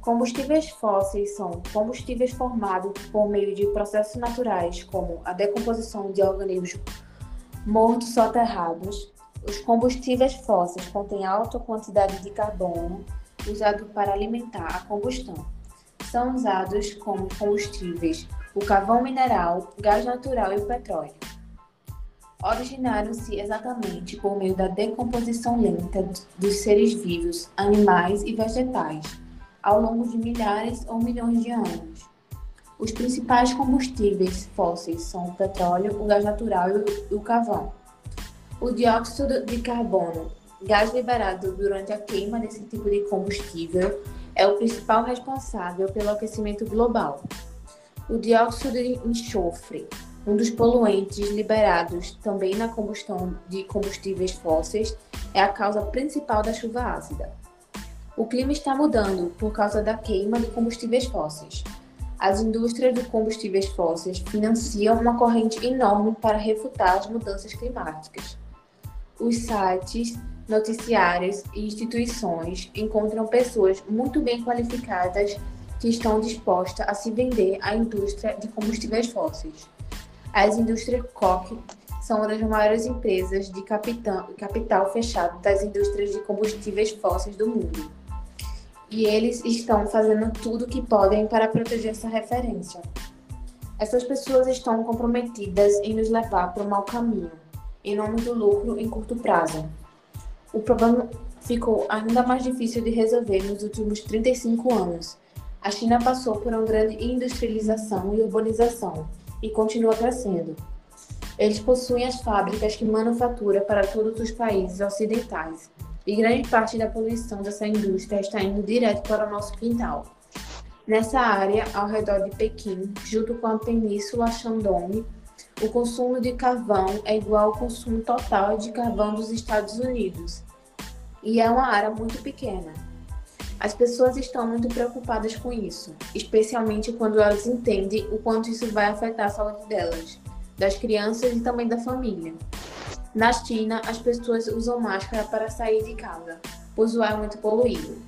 Combustíveis fósseis são combustíveis formados por meio de processos naturais, como a decomposição de organismos mortos soterrados. Os combustíveis fósseis contêm alta quantidade de carbono usado para alimentar a combustão. São usados como combustíveis o carvão mineral, gás natural e o petróleo. Originaram-se exatamente por meio da decomposição lenta dos seres vivos, animais e vegetais, ao longo de milhares ou milhões de anos. Os principais combustíveis fósseis são o petróleo, o gás natural e o carvão. O dióxido de carbono, gás liberado durante a queima desse tipo de combustível, é o principal responsável pelo aquecimento global. O dióxido de enxofre, um dos poluentes liberados também na combustão de combustíveis fósseis, é a causa principal da chuva ácida. O clima está mudando por causa da queima de combustíveis fósseis. As indústrias de combustíveis fósseis financiam uma corrente enorme para refutar as mudanças climáticas. Os sites, noticiários e instituições encontram pessoas muito bem qualificadas que estão dispostas a se vender à indústria de combustíveis fósseis. As indústrias Koch são uma das maiores empresas de capital, capital fechado das indústrias de combustíveis fósseis do mundo. E eles estão fazendo tudo o que podem para proteger essa referência. Essas pessoas estão comprometidas em nos levar para o mau caminho, em nome do lucro em curto prazo. O problema ficou ainda mais difícil de resolver nos últimos 35 anos. A China passou por uma grande industrialização e urbanização e continua crescendo. Eles possuem as fábricas que manufaturam para todos os países ocidentais, e grande parte da poluição dessa indústria está indo direto para o nosso quintal. Nessa área, ao redor de Pequim, junto com a Península Shandong, o consumo de carvão é igual ao consumo total de carvão dos Estados Unidos. E é uma área muito pequena. As pessoas estão muito preocupadas com isso, especialmente quando elas entendem o quanto isso vai afetar a saúde delas, das crianças e também da família. Na China, as pessoas usam máscara para sair de casa, pois o ar é muito poluído.